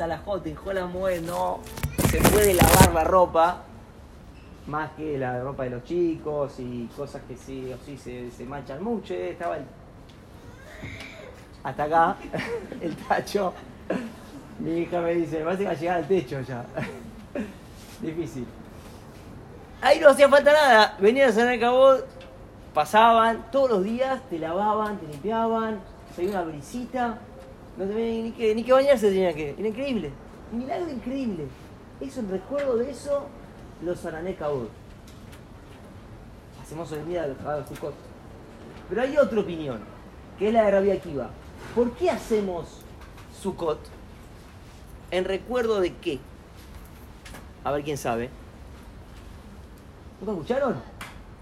a la J, en Jola no se puede lavar la ropa más que la ropa de los chicos y cosas que sí o sí se, se manchan mucho. eh, Estaba el- hasta acá, el tacho. Mi hija me dice, me parece que va a llegar al techo ya. Difícil. Ahí no hacía falta nada. Venían a San Cabot, pasaban todos los días, te lavaban, te limpiaban, se una brisita. No tenía ni que, ni que bañarse tenía que. Era increíble. Un milagro increíble. Eso, en recuerdo de eso, los Sarané Cabot. Hacemos hoy en día los. Pero hay otra opinión, que es la de Rabia Akiva. ¿Por qué hacemos Sukkot? ¿En recuerdo de qué? A ver quién sabe. ¿Nunca escucharon?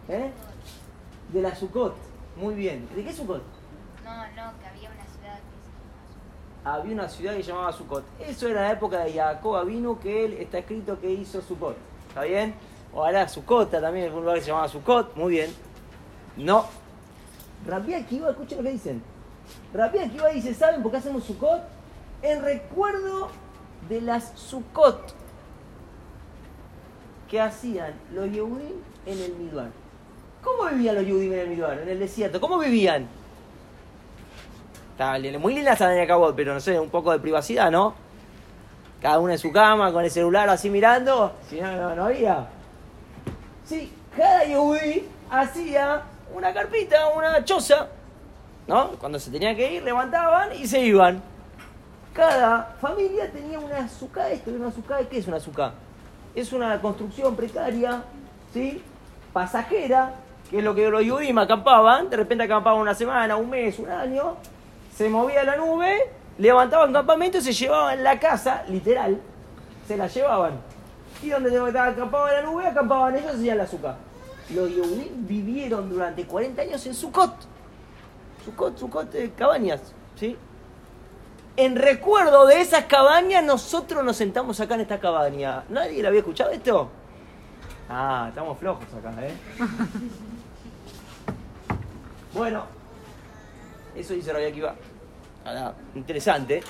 ¿Eh? De la Sukkot. Muy bien. ¿De qué Sukkot? No, no, que había una ciudad que se Había una ciudad que llamaba Sukkot. Eso era la época de Jacob Avinu, que él está escrito que hizo Sukkot. ¿Está bien? O hará Sukkota también, algún lugar que se llamaba Sukkot. Muy bien. No. Rabbi Akiva, escuchen lo que dicen. Rabbi Akiva dice, ¿saben por qué hacemos Sukkot? En recuerdo de las Sukkot que hacían los Yehudim en el Midbar. ¿Cómo vivían los Yehudim en el Midbar, en el desierto? ¿Cómo vivían? Muy linda esa de Cabot, pero no sé, un poco de privacidad, ¿no? Cada uno en su cama, con el celular así mirando, si no, no, no había. Sí, cada Yehudi hacía una carpita, una choza, ¿no? Cuando se tenía que ir, levantaban y se iban. Cada familia tenía una azúcar, esto una azúcar, ¿qué es una azúcar? Es una construcción precaria, ¿sí? Pasajera, que es lo que los Yudim acampaban, de repente acampaban una semana, un mes, un año, se movía la nube, levantaban campamento y se llevaban la casa, literal, se la llevaban. Y donde estaba acampaba la nube, acampaban ellos y hacían la azúcar. Los Yehudim vivieron durante 40 años en Sukkot. Sukkot, Sukkot, eh, cabañas, ¿sí? En recuerdo de esas cabañas, nosotros nos sentamos acá en esta cabaña. ¿Nadie le había escuchado esto? Ah, estamos flojos acá, ¿eh? bueno, eso dice Rabbi Akiva. Ahora, interesante.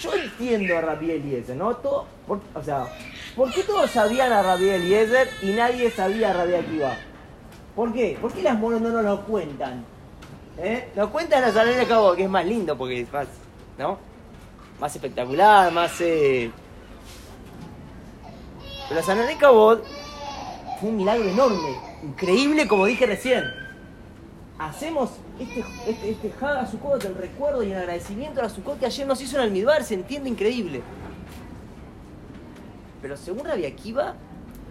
Yo entiendo a Rabbi Eliezer, ¿no? Todo, por- o sea, ¿por qué todos sabían a Rabbi Eliezer y nadie sabía a Rabbi Akiva? ¿Por qué? ¿Por qué las monos no nos lo cuentan? ¿Eh? Nos cuentan la Salón de Cabo, que es más lindo porque es más, ¿no? Más espectacular, más... Eh... Pero la Salón de Cabo fue un milagro enorme, increíble como dije recién. Hacemos este, este, este Haga Sukkot, el recuerdo y el agradecimiento a la Sukkot que ayer nos hizo en Almidbar, se entiende increíble. Pero según Rabbi Akiva,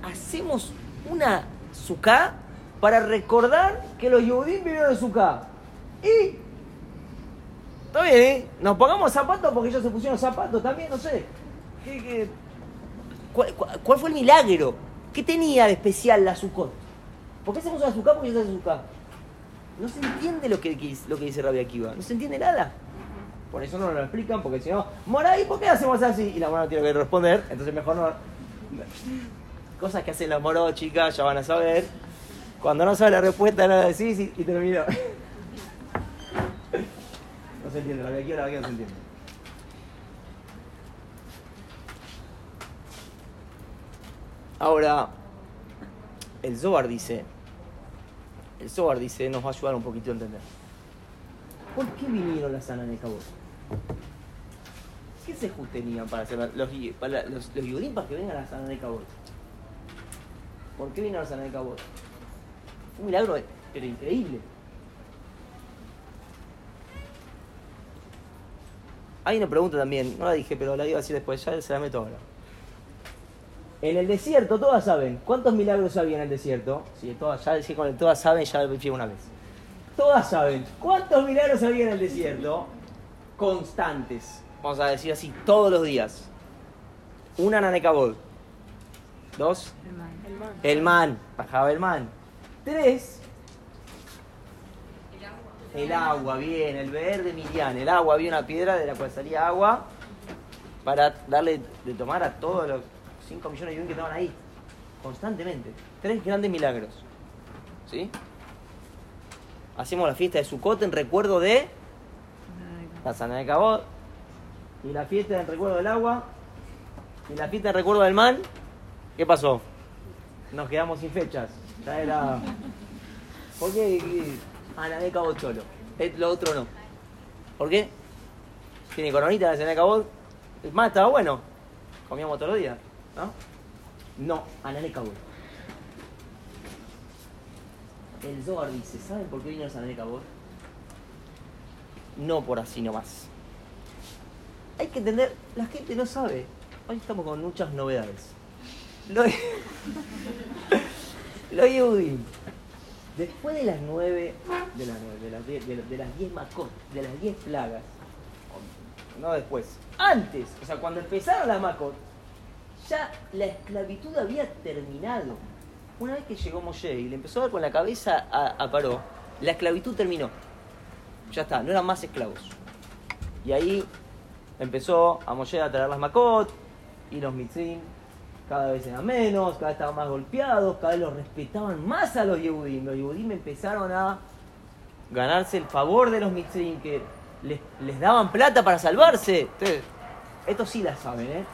hacemos una Sukkah para recordar que los Yehudim vivieron en Sukkah. Y. Está bien, ¿eh? Nos pongamos zapatos porque ellos se pusieron zapatos también, no sé. ¿Cuál, fue el milagro? ¿Qué tenía de especial la Sukkot? ¿Por qué hacemos una Sukkah porque ellos hacen Sukkah? No se entiende lo que, lo que dice Rabbi Akiva. No se entiende nada. Por eso no lo explican, porque si no, Moray, ¿por qué hacemos así? Y la mano tiene que responder, entonces mejor no. Cosas que hacen los moros, chicas, ya van a saber. Cuando no sabe la respuesta, nada decís y, y. No se entiende, Rabbi Akiva, que no se entiende. Ahora, el Zohar dice, el Zohar dice, nos va a ayudar un poquito a entender. ¿Por qué vinieron las Sanas de Cabot? ¿Qué se tenían para hacer los, para los, los Yudim que vengan a las Sanas de Cabot? ¿Por qué vinieron las Sanas de Cabot? Un milagro, pero increíble. Hay una pregunta también, no la dije, pero la iba a decir después, ya se la meto ahora. En el desierto, todas saben. ¿Cuántos milagros había en el desierto? Sí, todas, ya decía con el todas saben, ya lo una vez. Todas saben. ¿Cuántos milagros había en el desierto? Constantes. Vamos a decir así, todos los días. Una nanecabod. Dos. El man. El man. El man. Bajaba el man. Tres. El agua, bien, el verde Miriam. El agua, había una piedra de la cual salía agua para darle de tomar a todos los 5 millones de yuan que estaban ahí. Constantemente. Tres grandes milagros. ¿Sí? Hacemos la fiesta de Sukkot en recuerdo de la sana de Cabot. y la fiesta en recuerdo del agua, y la fiesta en recuerdo del man, ¿qué pasó? Nos quedamos sin fechas. Ya era. ¿Por qué? Anané Cabot solo. Eh, Lo otro no. ¿Por qué? Tiene coronita la Anané Cabot. El más estaba bueno. Comíamos todos los días, ¿no? No, Anané Cabot. El Zohar dice, ¿saben por qué vino el Anané Cabot? No por así nomás. Hay que entender, la gente no sabe. Hoy estamos con muchas novedades. Lo, lo Yehudim, después de las nueve, de las nueve, de las diez, de, de las diez macot, de las diez plagas, no después, antes, o sea, cuando empezaron las macot, la esclavitud había terminado. Una vez que llegó Moshe y le empezó a dar con la cabeza a, a Paró, la esclavitud terminó. Ya está, no eran más esclavos. Y ahí empezó a Moshe a traer las macot y los mitzrim cada vez eran menos, cada vez estaban más golpeados, cada vez los respetaban más a los Yehudim. Los Yehudim empezaron a ganarse el favor de los mitzrim que les, daban plata para salvarse. Ustedes, esto sí la saben, ¿eh?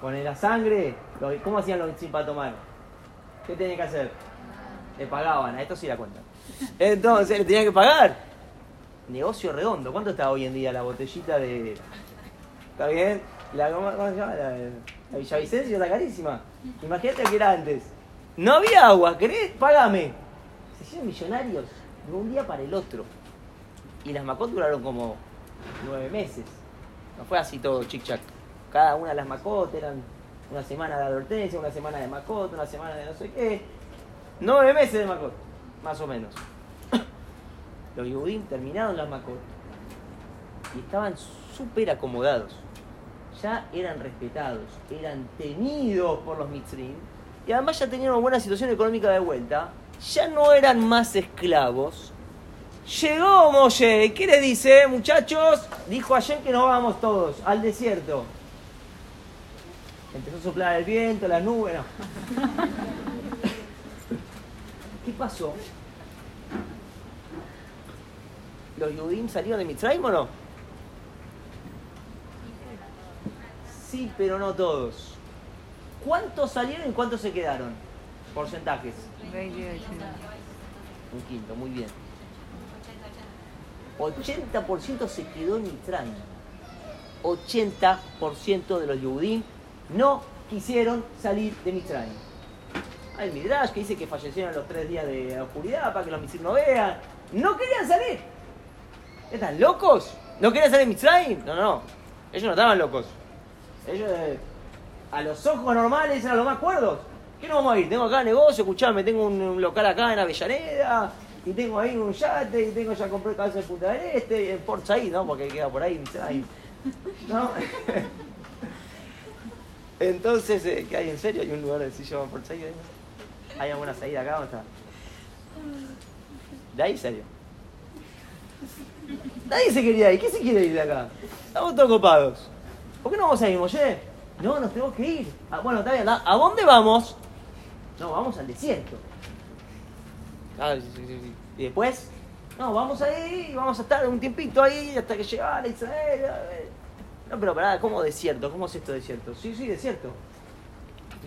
Con la sangre, ¿cómo hacían los mitzrim para tomar? ¿Qué tenían que hacer? Le pagaban, a esto sí la cuentan. Entonces le tenían que pagar. Negocio redondo. ¿Cuánto está hoy en día la botellita de. ¿Está bien? La, ¿Cómo, cómo se llama? La, la Villavicencio está carísima. Imagínate que era antes. No había agua, ¿querés? Págame. Se hicieron millonarios de un día para el otro. Y las macot duraron como nueve meses. No fue así todo chic-chac. Cada una de las macot eran una semana de advertencia, una semana de macot, una semana de no sé qué. Nueve meses de macot, más o menos. Los Yehudim terminaron las macot y estaban súper acomodados. Ya eran respetados, eran temidos por los mitzrim y además ya tenían una buena situación económica de vuelta. Ya no eran más esclavos. Llegó Moshe, ¿qué le dice, muchachos? Dijo ayer que nos vamos todos al desierto. Empezó a soplar el viento, las nubes, no. ¿Qué pasó? ¿Los Yudim salieron de Mitzrayim o no? Sí, pero no todos. ¿Cuántos salieron y cuántos se quedaron? Porcentajes. 28. Un quinto, muy bien. 80% se quedó en Mitzrayim. 80% de los Yudim no quisieron salir de Mitzrayim. Hay Midrash que dice que fallecieron los tres días de oscuridad para que los Mitzrim no vean. No querían salir. ¿Están locos? ¿No querían salir de Mitzrayim? No, no. Ellos no estaban locos. Ellos, eh, a los ojos normales, eran los más cuerdos. ¿Qué no vamos a ir? Tengo acá negocio, escuchame, tengo un, local acá en Avellaneda, y tengo ahí un yate, y tengo ya compré cabeza de Punta del Este, y en Port Said, ¿no? Porque queda por ahí, Mitzrayim. ¿No? Entonces, eh, ¿qué hay en serio? Hay un lugar que se llama Port Said. ahí? ¿Hay alguna salida acá? ¿Dónde está? De ahí salió. Nadie se quería ir. ¿Qué se quiere ir de acá? Estamos todos copados. ¿Por qué no vamos a ir, Moshe? No, nos tenemos que ir. Ah, bueno, está bien. ¿A dónde vamos? No, vamos al desierto. Ah, sí, sí, sí. Y después, no, vamos ahí vamos a estar un tiempito ahí hasta que llegara Israel. No, pero pará, ¿cómo desierto? ¿Cómo es esto desierto? Sí, sí, desierto.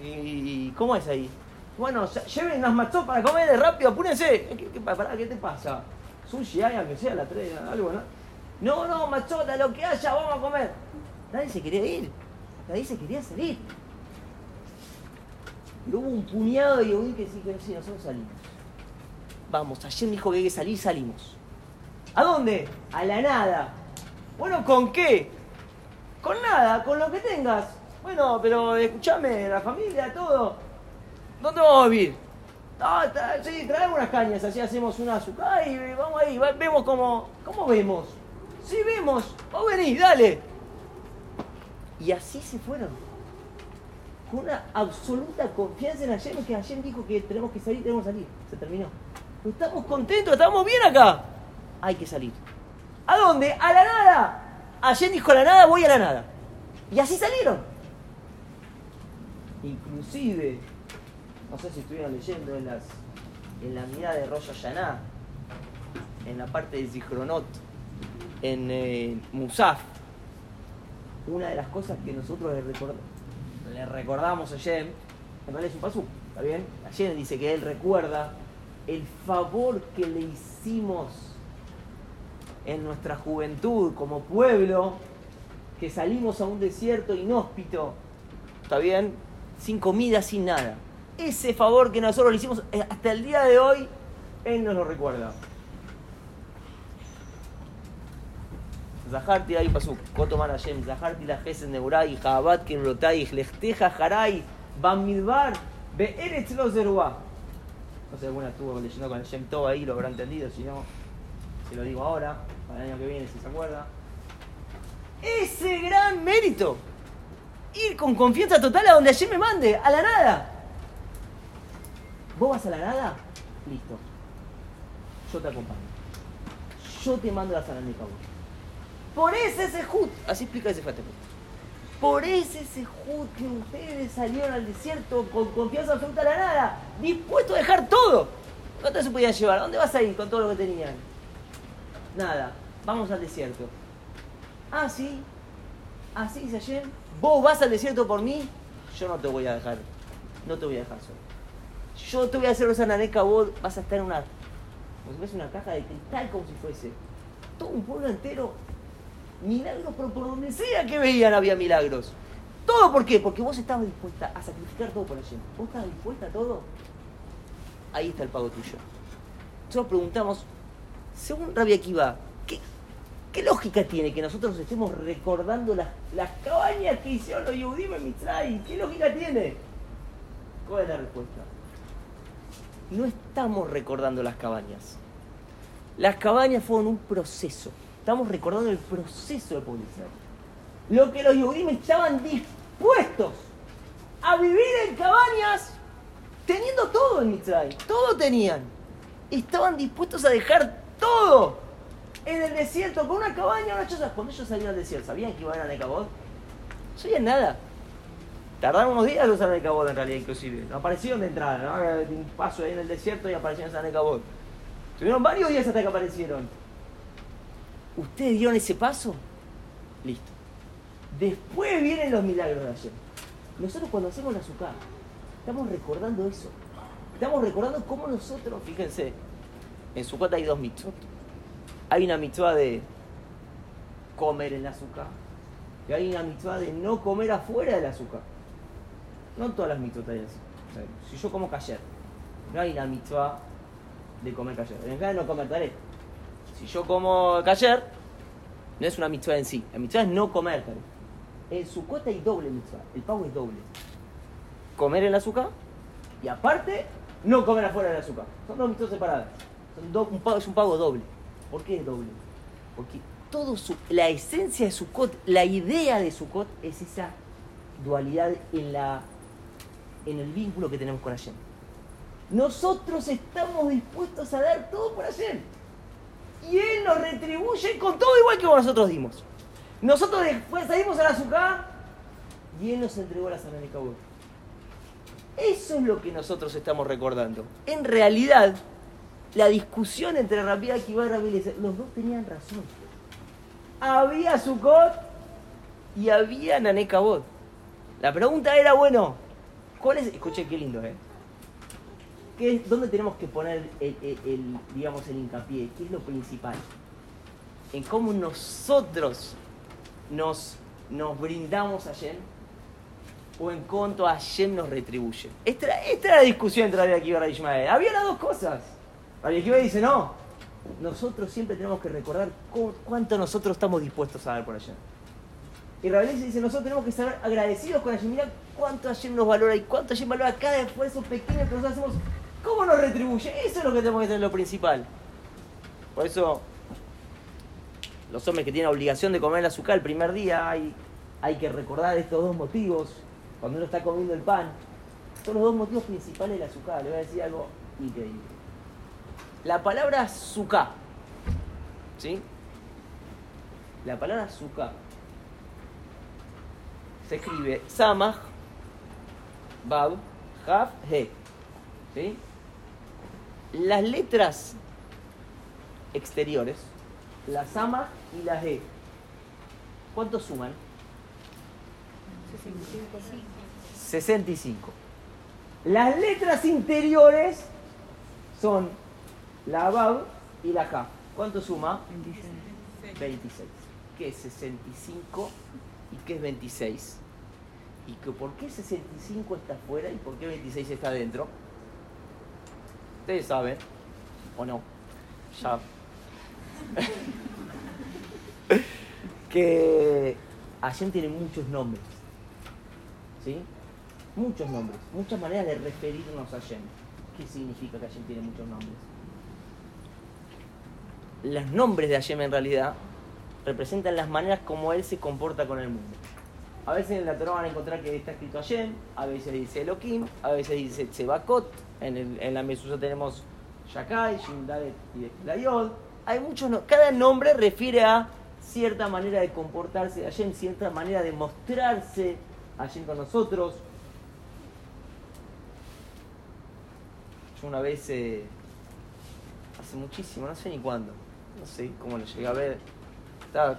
¿Y, cómo es ahí? Bueno, lleven matzos para comer rápido, apúrense. ¿Qué, qué, pará, ¿qué te pasa? Sushi hay, aunque sea la tres, algo, ¿no? No, no, machota, lo que haya, vamos a comer. Nadie se quería ir. Nadie se quería salir. Pero hubo un puñado de Yehudí que sí, que sí, nosotros salimos. Vamos, ayer dijo que hay que salir, salimos. ¿A dónde? A la nada. Bueno, ¿con qué? Con nada, con lo que tengas. Bueno, pero escúchame, la familia, todo. ¿Dónde vamos a vivir? Está- sí, traemos unas cañas, así hacemos una azúcar y vamos ahí, vemos cómo. ¿Cómo vemos? Sí, vemos. Vos venís, dale. Y así se fueron. Con una absoluta confianza en Hashem, que Hashem dijo que tenemos que salir, tenemos que salir. Se terminó. Estamos contentos, estamos bien acá. Hay que salir. ¿A dónde? A la nada. Hashem dijo a la nada, voy a la nada. Y así salieron. Inclusive, no sé si estuvieron leyendo en, las, en la mirada de Rosh Hashanah, en la parte de Zichronot, en eh, Musaf, una de las cosas que nosotros le, record- le recordamos a Yem, en realidad es un pasú, ¿está bien? Yem dice que él recuerda el favor que le hicimos en nuestra juventud como pueblo, que salimos a un desierto inhóspito, ¿está bien? Sin comida, sin nada. Ese favor que nosotros le hicimos eh, hasta el día de hoy, Él nos lo recuerda. Zaharti ahí pasó, Kotoman Hashem, Zaharti la Gesen Neurai, Jabat Kimrotai, Jlechteja Jarai, Bamidbar, Beeretz los No sé, alguna estuvo leyendo con el Shem Tov ahí, lo habrá entendido, si no, se lo digo ahora para el año que viene, si se acuerda. Ese gran mérito, ir con confianza total a donde allí me mande, a la nada. ¿Vos vas a la nada? Listo. Yo te acompaño. Yo te mando la Saranica vos. Por ese sejut, así explica ese fatema. Por ese sejut que ustedes salieron al desierto con confianza absoluta a la nada, dispuestos a dejar todo. ¿Cuánto se podían llevar? ¿A dónde vas a ir con todo lo que tenían? Nada, vamos al desierto. Ah, sí, así dice ayer. Vos vas al desierto por mí, yo no te voy a dejar, no te voy a dejar solo. Yo te voy a hacer esa naneca, vos vas a estar en una, como si una caja de cristal, como si fuese todo un pueblo entero milagros, pero por donde sea que veían había milagros. ¿Todo por qué? Porque vos estabas dispuesta a sacrificar todo por allí. ¿Vos estabas dispuesta a todo? Ahí está el pago tuyo. Nosotros preguntamos, según Rabia Akiva, ¿qué, ¿qué lógica tiene que nosotros estemos recordando las, las cabañas que hicieron los Yehudim en Mitzray? ¿Qué lógica tiene? ¿Cuál es la respuesta? No estamos recordando las cabañas. Las cabañas fueron un proceso. Estamos recordando el proceso de pueblo. Lo que los Yehudim estaban dispuestos a vivir en cabañas teniendo todo en Mitzray. Todo tenían. Estaban dispuestos a dejar todo en el desierto con una cabaña, una choza. Cuando ellos salieron al desierto, ¿sabían que iban a Necabot? No sabían nada. Tardaron unos días en usar Necabot en realidad, inclusive. No aparecieron de entrada, ¿no? Un paso ahí en el desierto y aparecieron en Necabot. Tuvieron varios días hasta que aparecieron. ¿Ustedes dieron ese paso? Listo. Después vienen los milagros de ayer. Nosotros cuando hacemos la azúcar, estamos recordando eso. Estamos recordando cómo nosotros, fíjense, en Sukkot hay dos mitzvot. Hay una mitzvah de comer en la azúcar y hay una mitzvah de no comer afuera del azúcar. No todas las mitzvot hay así. Si yo como cayer, no hay una mitzvah de comer cayer. En realidad no comer taré. Si yo como cayer, no es una mitzvah en sí. La mitzvah es no comer taré. En Sukkot hay doble mitzvah. El pago es doble. Comer en el azúcar y aparte no comer afuera del azúcar. Son dos mitzvot separadas. Es un pago doble. ¿Por qué es doble? Porque todo su, la esencia de Sukkot, la idea de Sukkot es esa dualidad en, la, en el vínculo que tenemos con Hashem. Nosotros estamos dispuestos a dar todo por Hashem. Y Él nos retribuye con todo igual que nosotros dimos. Nosotros después salimos a la azúcar y Él nos entregó la sana de Kabul. Eso es lo que nosotros estamos recordando. En realidad, la discusión entre Rabbi Akiva y Rabbi Eliezer, los dos tenían razón. Había Sukkot y había Nanekabot. La pregunta era, bueno, ¿cuál es? Escuche qué lindo, ¿eh? ¿Qué ¿Dónde tenemos que poner el, el- el, digamos, el hincapié? ¿Qué es lo principal? En cómo nosotros nos, nos brindamos a Hashem o en cuanto Hashem nos retribuye. Esta, esta era la discusión entre Rabbi Akiva y Rabbi Ishmael. Había las dos cosas. Rabbi dice, no, nosotros siempre tenemos que recordar cu- cuánto nosotros estamos dispuestos a dar por Hashem. Y Rabbi dice, nosotros tenemos que estar agradecidos con Hashem. Mirá cuánto Hashem nos valora y cuánto Hashem valora cada esfuerzo pequeño que nosotros hacemos. ¿Cómo nos retribuye? Eso es lo que tenemos que tener lo principal. Por eso, los hombres que tienen obligación de comer el azúcar el primer día, hay, hay que recordar estos dos motivos. Cuando uno está comiendo el pan, son los dos motivos principales del azúcar. Le voy a decir algo increíble. La palabra azúcar, ¿sí? La palabra azúcar se escribe Samach, Bab, Haf, He. ¿Sí? Las letras exteriores, la Samach y la He, ¿cuánto suman? 65. Las letras interiores son la Bab y la K. ¿Cuánto suma? 26. ¿Qué es 65 y qué es 26? ¿Y que, por qué 65 está afuera y por qué 26 está adentro? Ustedes saben, ¿o no? Ya. que Hashem tiene muchos nombres. ¿Sí? Muchos nombres, muchas maneras de referirnos a Hashem. ¿Qué significa que Hashem tiene muchos nombres? Los nombres de Hashem en realidad representan las maneras como Él se comporta con el mundo. A veces en la Torah van a encontrar que está escrito Hashem, a veces dice Elohim, a veces dice Tzebakot, en, el, en la Mesusa tenemos Shakai, Shindalet y Layod. Hay muchos, no- cada nombre refiere a cierta manera de comportarse Hashem, cierta manera de mostrarse Hashem con nosotros. Yo una vez, eh, hace muchísimo, no sé ni cuándo, no sé cómo lo llegué a ver, estaba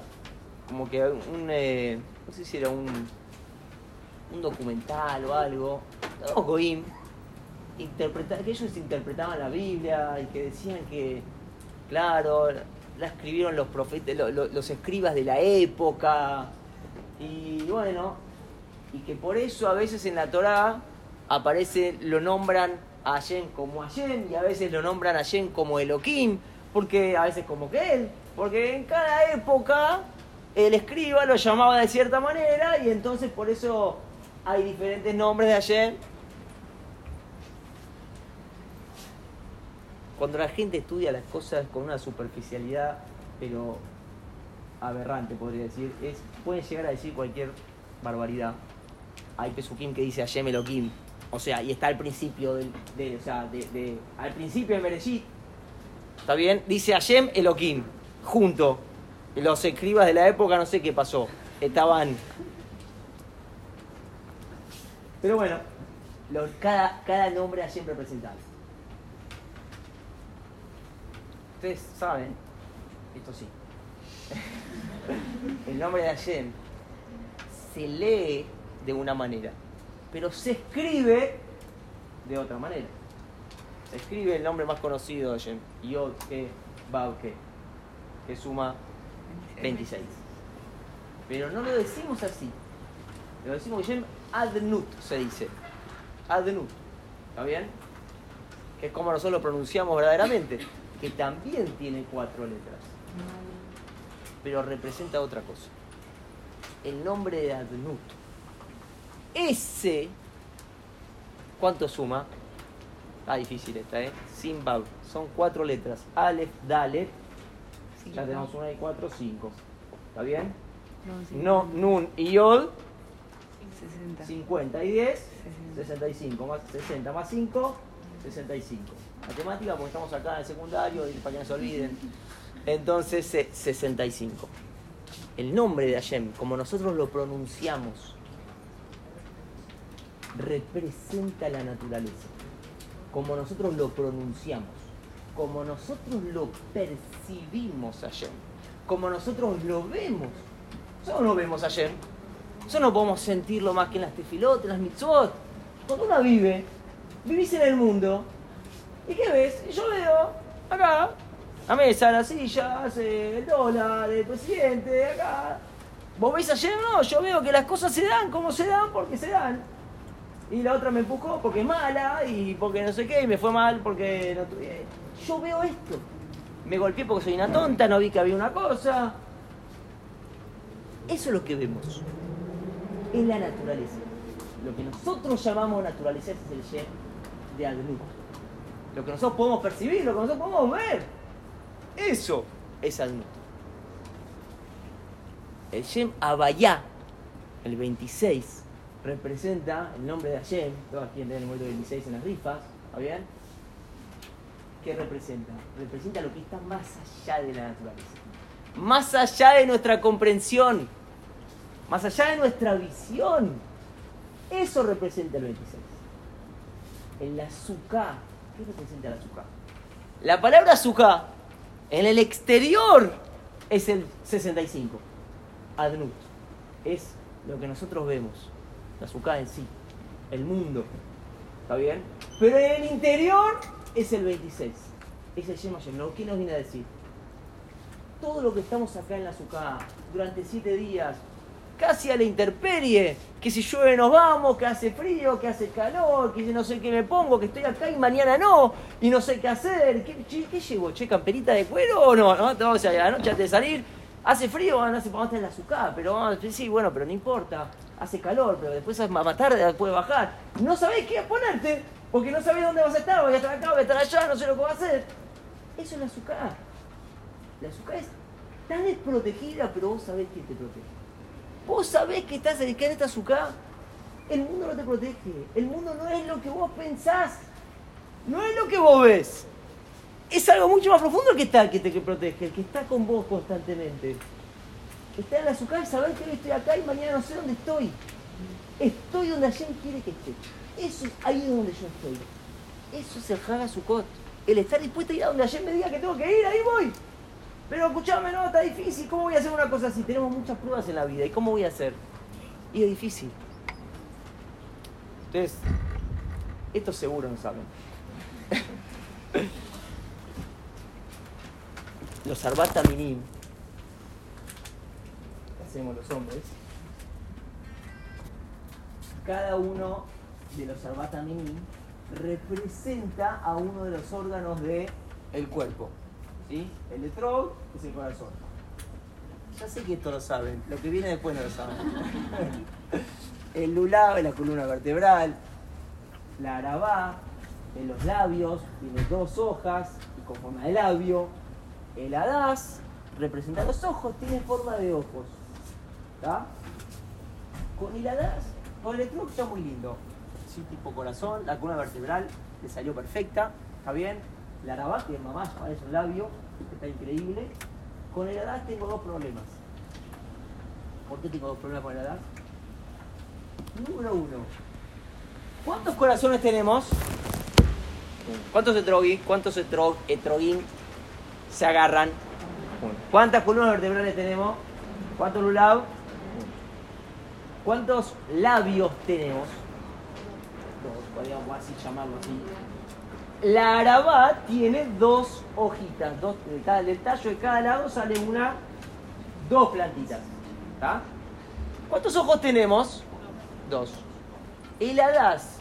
como que un, eh, no sé si era un, un documental o algo, todos goim, que ellos interpretaban la Biblia y que decían que, claro, la escribieron los profetas, lo- lo- los escribas de la época, y bueno, y que por eso a veces en la Torá aparece, lo nombran a Hashem como Hashem y a veces lo nombran a Hashem como Elohim, porque a veces como que él, porque en cada época el escriba lo llamaba de cierta manera y entonces por eso hay diferentes nombres de Hashem. Cuando la gente estudia las cosas con una superficialidad, pero aberrante podría decir, es, pueden llegar a decir cualquier barbaridad. Hay Pesukim que dice Hashem Elohim, o sea, y está al principio del, de, o sea, al principio de Bereshit, ¿está bien? Dice Hashem Elohim, junto. Los escribas de la época no sé qué pasó, estaban... Pero bueno, lo- cada, cada nombre Hashem representa algo. Ustedes saben, esto sí, el nombre de Hashem se lee de una manera, pero se escribe de otra manera. Escribe el nombre más conocido de Hashem, Yod, Ke, Bab, Ke, que suma 26. Pero no lo decimos así. Lo decimos Hashem Adnut, se dice. Adnut. ¿Está bien? Que es como nosotros lo pronunciamos verdaderamente. Que también tiene cuatro letras. Pero representa otra cosa. El nombre de Adnut. Ese. ¿Cuánto suma? Está difícil esta, ¿eh? Simbab. Son cuatro letras. Aleph, Dalet. Ya tenemos una y cuatro, cinco. ¿Está bien? No, Nun y Yod. 60. 50 y 10, 65 más 60 más 5, 65. Matemática, porque estamos acá en el secundario y para que no se olviden. Entonces, eh, 65. El nombre de Hashem, como nosotros lo pronunciamos, representa la naturaleza. Como nosotros lo pronunciamos, como nosotros lo percibimos a Hashem, como nosotros lo vemos. Nosotros no vemos a Hashem, eso no podemos sentirlo más que en las tefilot, en las mitzvot. Cuando uno vive, vivís en el mundo. ¿Y qué ves? Yo veo acá, la mesa, las sillas, el dólar, el presidente, acá. ¿Vos ves ayer? No, yo veo que las cosas se dan como se dan porque se dan. Y la otra me empujó porque es mala y porque no sé qué, y me fue mal porque no tuve. Yo veo esto. Me golpeé porque soy una tonta, no vi que había una cosa. Eso es lo que vemos es la naturaleza. Lo que nosotros llamamos naturaleza es el Shem de Adnut. Lo que nosotros podemos percibir, lo que nosotros podemos ver. Eso es Adnut. El Shem Abayá, el 26, representa el nombre de Hashem. Todos aquí tienen el número 26 en las rifas, ¿está bien? ¿Qué representa? Representa lo que está más allá de la naturaleza. Más allá de nuestra comprensión más allá de nuestra visión. Eso representa el 26. El azúcar. ¿Qué representa el azúcar? La palabra azúcar en el exterior es el 65. Adnut. Es lo que nosotros vemos. La azúcar en sí, el mundo. ¿Está bien? Pero en el interior es el 26. Es el Shema Shem. ¿no? ¿Qué nos viene a decir? Todo lo que estamos acá en la azúcar durante siete días, casi a la intemperie, que si llueve nos vamos, que hace frío, que hace calor, que no sé qué me pongo, que estoy acá y mañana no, y no sé qué hacer. ¿Qué, che, ¿qué llevo? ¿Che, camperita de cuero o no? ¿No? La noche antes de salir, hace frío, no sé, vamos en la azúcar, pero vamos, sí, bueno, pero no importa. Hace calor, pero después más tarde puede bajar. No sabés qué ponerte, porque no sabés dónde vas a estar, voy a estar acá, voy a estar allá, no sé lo que voy a hacer. Eso es la azúcar. La azúcar es tan desprotegida, pero vos sabés quién te protege. Vos sabés que estás en esta azúcar. El mundo no te protege. El mundo no es lo que vos pensás. No es lo que vos ves. Es algo mucho más profundo que está que te protege, el que está con vos constantemente. Está en azúcar y saber que hoy estoy acá y mañana no sé dónde estoy. Estoy donde alguien quiere que esté. Eso es ahí donde yo estoy. Eso es el Haga Sukkot. El estar dispuesto a ir a donde ayer me diga que tengo que ir, ahí voy. Pero escuchame, no, está difícil. ¿Cómo voy a hacer una cosa así? Tenemos muchas pruebas en la vida. ¿Y cómo voy a hacer? Y es difícil. Entonces, esto seguro no saben. los arbata minim, que hacemos los hombres, cada uno de los arbata minim representa a uno de los órganos del el cuerpo. ¿sí? El etrog es el corazón. Ya sé que esto lo saben, lo que viene después no lo saben. el lulab es la columna vertebral, la arabá en los labios, tiene dos hojas y con forma de labio. El hadas representa los ojos, tiene forma de ojos. ¿Está? Con el hadas, con el etrog está muy lindo. Sí, tipo corazón, la columna vertebral le salió perfecta, ¿está bien? La arabá, que mamá parece un labio, está increíble. Con el hadas tengo dos problemas. ¿Por qué tengo dos problemas con el hadas? Número uno. ¿Cuántos corazones tenemos? ¿Cuántos etrogin, cuántos etro, etrogin se agarran? ¿Cuántas columnas vertebrales tenemos? ¿Cuántos lulav? ¿Cuántos labios tenemos? Dos, podríamos así llamarlo así. La arabá tiene dos hojitas, dos, de cada- del tallo de cada lado sale una, dos plantitas. ¿tá? ¿Cuántos ojos tenemos? Dos. El hadas,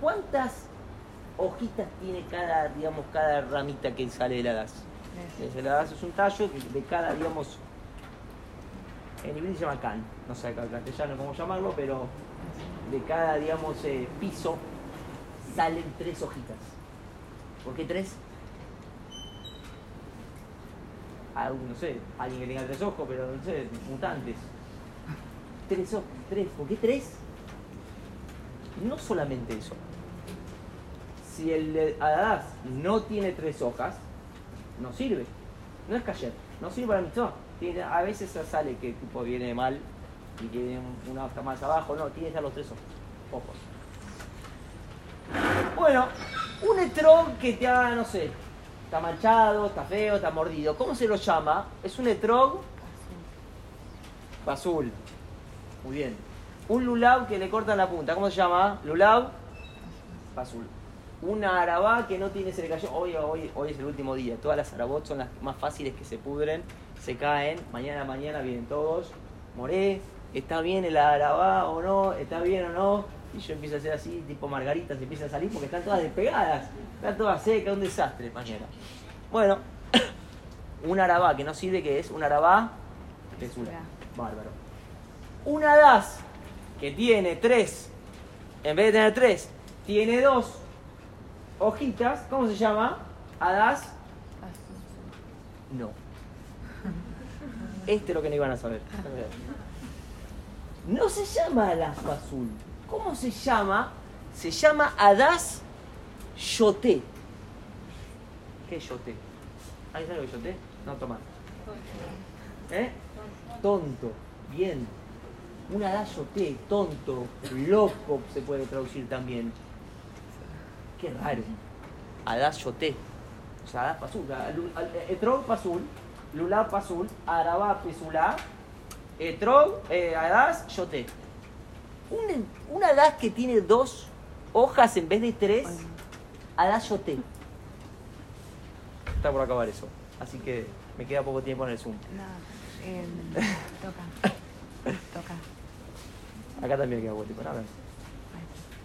¿cuántas hojitas tiene cada, digamos, cada ramita que sale del hadas? El hadas es un tallo que de cada, digamos, en inglés se llama can, no sé acá en castellano cómo llamarlo, pero de cada, digamos, eh, piso salen tres hojitas. ¿Por qué tres? Ah, no sé, alguien que tenga tres ojos, pero no sé, mutantes. Tres ojos, tres. ¿Por qué tres? No solamente eso. Si el Adás no tiene tres hojas, no sirve. No es cayer, no sirve para mitzvah. Tiene- A veces sale que tipo viene mal y que viene una hoja más abajo. No, tiene que estar los tres ojos. Bueno, un etrog que te haga, no sé, está manchado, está feo, está mordido. ¿Cómo se lo llama? Es un etrog azul. Muy bien. Un lulav que le cortan la punta. ¿Cómo se llama? Lulav azul. Una arabá que no tiene, se le cayó. Hoy, hoy, hoy es el último día. Todas las arabot son las más fáciles que se pudren, se caen. Mañana, mañana vienen todos. Moré, ¿está bien el arabá o no? ¿Está bien o no? Y yo empiezo a hacer así, tipo margaritas, y empiezan a salir porque están todas despegadas. Están todas secas, un desastre mañana. Bueno, un arabá que no sirve, que es un arabá tesura. Bárbaro. Un hadas que tiene tres, en vez de tener tres, tiene dos hojitas. ¿Cómo se llama? Hadas. No. Este es lo que no iban a saber. No se llama Hadas azul. ¿Cómo se llama? Se llama Hadas Yoté. ¿Qué es Yoté? ¿Alguien sabe lo que es Yoté? No, toma. ¿Eh? Tonto. Bien. Un Hadas Yoté, tonto, loco se puede traducir también. Qué raro. Hadas Yoté. O sea, Hadas Pasul. Etrog Pasul, Lulá Pasul, Arabá Pesulá, Etrog, eh, Adás, Yoté. Un, un Adás que tiene dos hojas en vez de tres, Adás, Yoté. Está por acabar eso. Así que me queda poco tiempo en el Zoom. No, em, toca. Toca. Acá también queda poco tiempo.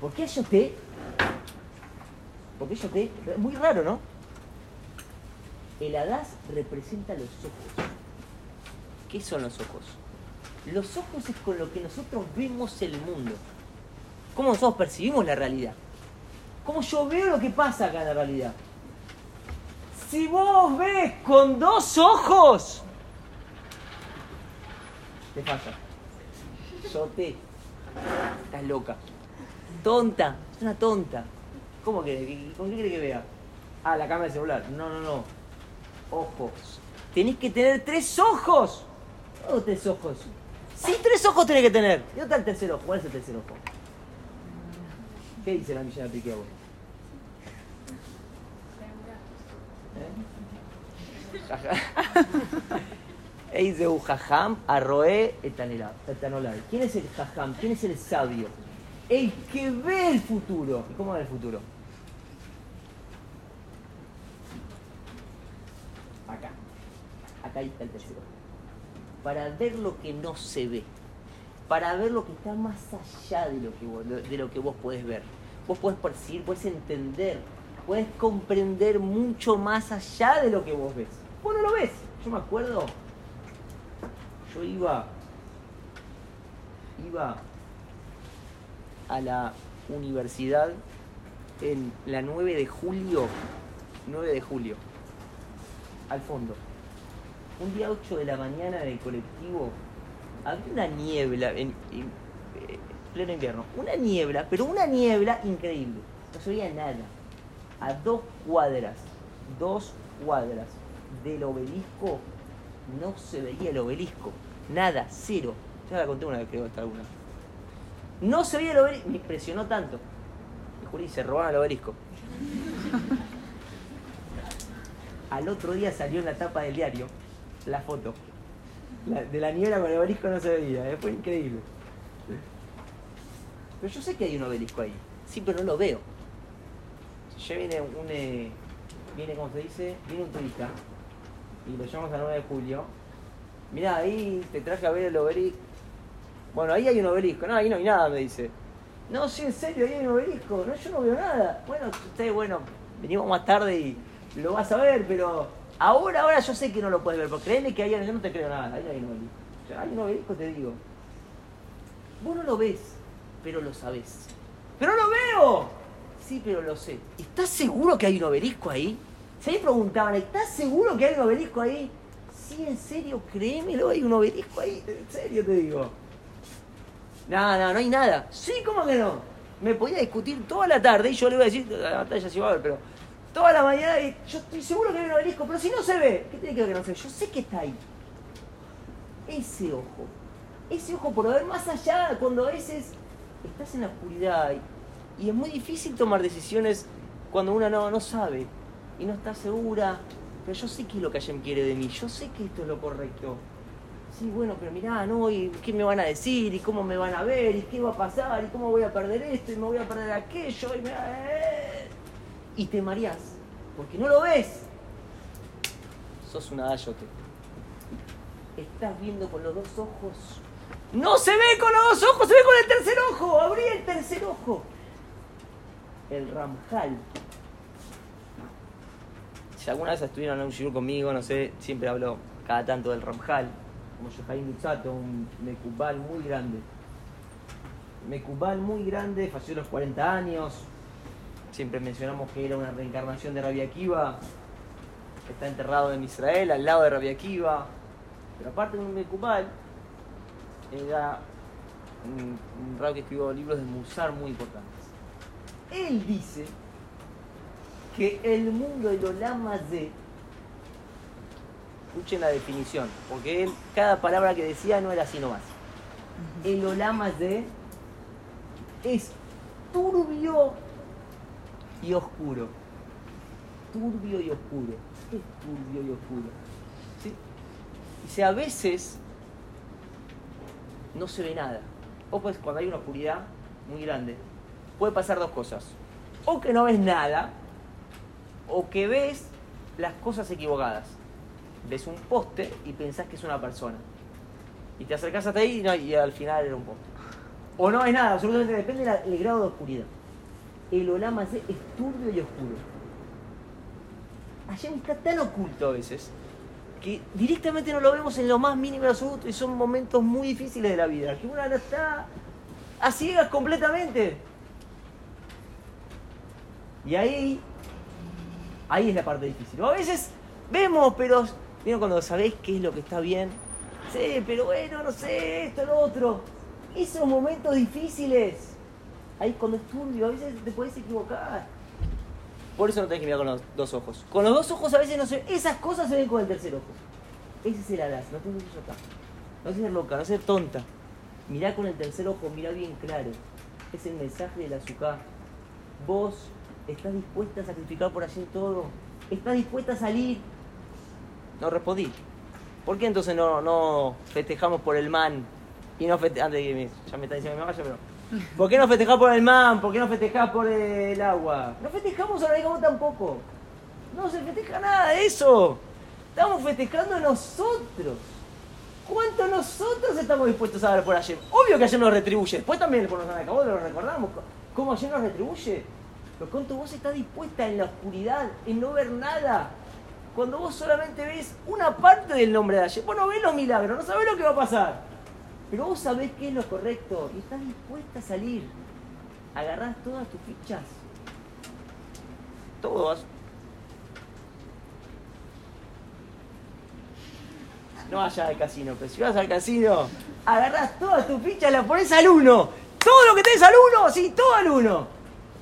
¿Por qué Yoté? ¿Por qué Yoté? Muy raro, ¿no? El Adás representa los ojos. ¿Qué son los ojos? Los ojos es con lo que nosotros vemos el mundo. Cómo nosotros percibimos la realidad. Cómo yo veo lo que pasa acá en la realidad. Si vos ves con dos ojos, te pasa. Yoté. Estás loca. Tonta. Es una tonta. ¿Cómo que? ¿Con qué cree que vea? Ah, la cámara del celular. No, no, no. Ojos. Tenés que tener tres ojos. ¿Cómo tres ojos? Sí, tres ojos tenés que tener. ¿Y dónde está el tercer ojo? ¿Cuál es el tercer ojo? ¿Qué dice la milla de pique a vos? ¿Eh? Eizeu Jajam, Arroé, Etanolai. ¿Quién es el Jajam? ¿Quién es el sabio? El que ve el futuro. ¿Y cómo ve el futuro? Acá. Acá está el tercero. Para ver lo que no se ve. Para ver lo que está más allá de lo que vos, de lo que vos podés ver. Vos podés percibir, podés entender, podés comprender mucho más allá de lo que vos ves. Vos no lo ves. Yo me acuerdo, yo iba, iba a la universidad en la 9 de julio, 9 de julio, al fondo. Un día 8 de la mañana en el colectivo, había una niebla, en, en- eh, pleno invierno, una niebla, pero una niebla increíble. No se veía nada. A dos cuadras, dos cuadras del obelisco, no se veía el obelisco. Nada, cero. Ya la conté una vez, creo, hasta alguna. No se veía el obelisco. Me impresionó tanto. Y Juli, se robaron el obelisco. Al otro día salió en la tapa del diario la foto. La- de la niebla con el obelisco no se veía, eh, fue increíble. Pero yo sé que hay un obelisco ahí. Sí, pero no lo veo. Ya viene un. eh, viene, como se dice, viene un turista. Y lo llamamos a 9 de julio. Mirá, ahí te traje a ver el obelisco. Bueno, ahí hay un obelisco. No, ahí no hay nada, me dice. No, sí, en serio, ahí hay un obelisco. No, yo no veo nada. Bueno, usted, bueno, venimos más tarde y lo vas a ver, pero ahora, ahora yo sé que no lo puedes ver. Porque créeme que ahí yo no te creo nada. Ahí hay un hay un obelisco, te digo. Vos no lo ves, pero lo sabés. ¡Pero lo veo! Sí, pero lo sé. ¿Estás seguro que hay un obelisco ahí? Si ahí preguntaban, ¿estás seguro que hay un obelisco ahí? Sí, en serio, créemelo, hay un obelisco ahí. En serio te digo. No, no, no hay nada. Sí, ¿cómo que no? Me podía discutir toda la tarde y yo le iba a decir, la batalla se iba a ver, pero toda la mañana y yo estoy seguro que hay un obelisco, pero si no se ve, ¿qué tiene que ver que no? Yo sé que está ahí. Ese ojo, ese ojo por ver más allá, cuando a veces estás en la oscuridad y, es muy difícil tomar decisiones cuando una no, no sabe y no está segura, pero yo sé qué es lo que Hashem quiere de mí, yo sé que esto es lo correcto. Sí, bueno, pero mirá, ¿no? ¿Y qué me van a decir? ¿Y cómo me van a ver? ¿Y qué va a pasar? ¿Y cómo voy a perder esto? ¿Y me voy a perder aquello? Y, me... y te mareás, porque no lo ves. Sos una dayote. Estás viendo con los dos ojos. No se ve con los dos ojos, se ve con el tercer ojo. Abrí el tercer ojo. El Ramjal. Si alguna vez estuvieron en un shiur conmigo, no sé, siempre hablo cada tanto del Ramjal. Como Yohaim Lutzato, un Mekubal muy grande. Mekubal muy grande, falleció a los 40 años. Siempre mencionamos que era una reencarnación de Rabbi Akiva. Está enterrado en Israel, al lado de Rabbi Akiva. Pero aparte de un Mekubal, era un, un rab que escribió libros de Musar muy importantes. Él dice que el mundo del Olama de escuchen la definición, porque él, cada palabra que decía no era así nomás. El Olama de es turbio y oscuro. Turbio y oscuro. ¿Qué es turbio y oscuro? ¿Sí? Dice, a veces no se ve nada. O pues cuando hay una oscuridad muy grande, puede pasar dos cosas. O que no ves nada, o que ves las cosas equivocadas. Ves un poste y pensás que es una persona. Y te acercás hasta ahí y, no, y al final era un poste. O no ves nada, absolutamente depende del el grado de oscuridad. El Olama es turbio y oscuro. Hashem está tan oculto a veces que directamente no lo vemos en lo más mínimo absoluto y son momentos muy difíciles de la vida, que uno no está a ciegas completamente. Y ahí, ahí es la parte difícil. A veces vemos, pero ¿vieron cuando sabés qué es lo que está bien? Sí, pero bueno, no sé, esto, lo otro. Esos momentos difíciles. Ahí cuando es turbio, a veces te puedes equivocar. Por eso no tenés que mirar con los dos ojos. Con los dos ojos a veces no se Esas cosas se ven con el tercer ojo. Ese es el alas, no tenés que acá. No ser loca, no ser tonta. Mirá con el tercer ojo, mirá bien claro. Es el mensaje del azúcar. Vos estás dispuesta a sacrificar por allí todo. Estás dispuesta a salir. No respondí. ¿Por qué entonces no, no festejamos por el man? Y no festejamos. Ya me está diciendo que me vaya, pero. ¿Por qué no festejás por el man? ¿Por qué no festejás por el agua? No festejamos ahora digamos tampoco. No se festeja nada de eso. Estamos festejando nosotros. ¿Cuánto nosotros estamos dispuestos a dar por ayer? Obvio que ayer nos retribuye. Después también por nos acabó, lo recordamos. ¿Cómo ayer nos retribuye? Pero cuánto vos estás dispuesta en la oscuridad, en no ver nada. Cuando vos solamente ves una parte del nombre de ayer. Vos no ves los milagros, no sabés lo que va a pasar. Pero vos sabés qué es lo correcto y estás dispuesta a salir. Agarrás todas tus fichas. Todas. No vayas al casino, pero si vas al casino, agarrás todas tus fichas, las pones al uno. Todo lo que tenés al uno, sí, todo al uno.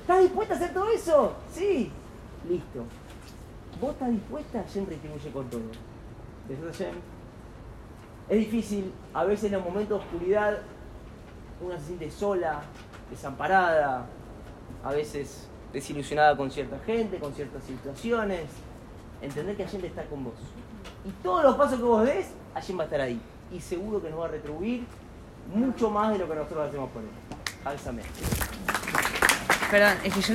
¿Estás dispuesta a hacer todo eso? Sí. Listo. ¿Vos estás dispuesta? Siempre retribuye con todo. Hashem. Es difícil, a veces en los momentos de oscuridad una se siente sola, desamparada, a veces desilusionada con cierta gente, con ciertas situaciones. Entender que Hashem está con vos. Y todos los pasos que vos des, Hashem va a estar ahí. Y seguro que nos va a retribuir mucho más de lo que nosotros hacemos por él. Alzame. Perdón, es que yo